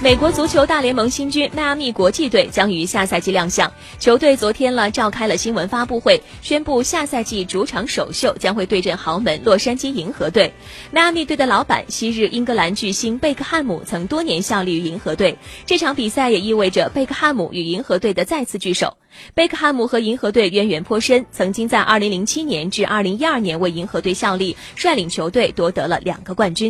美国足球大联盟新军迈阿密国际队将于下赛季亮相，球队昨天了召开了新闻发布会，宣布下赛季主场首秀将会对阵豪门洛杉矶银河队。迈阿密队的老板，昔日英格兰巨星贝克汉姆曾多年效力于银河队。这场比赛也意味着贝克汉姆与银河队的再次聚首。贝克汉姆和银河队渊源颇深，曾经在2007年至2012年为银河队效力，率领球队夺得了两个冠军。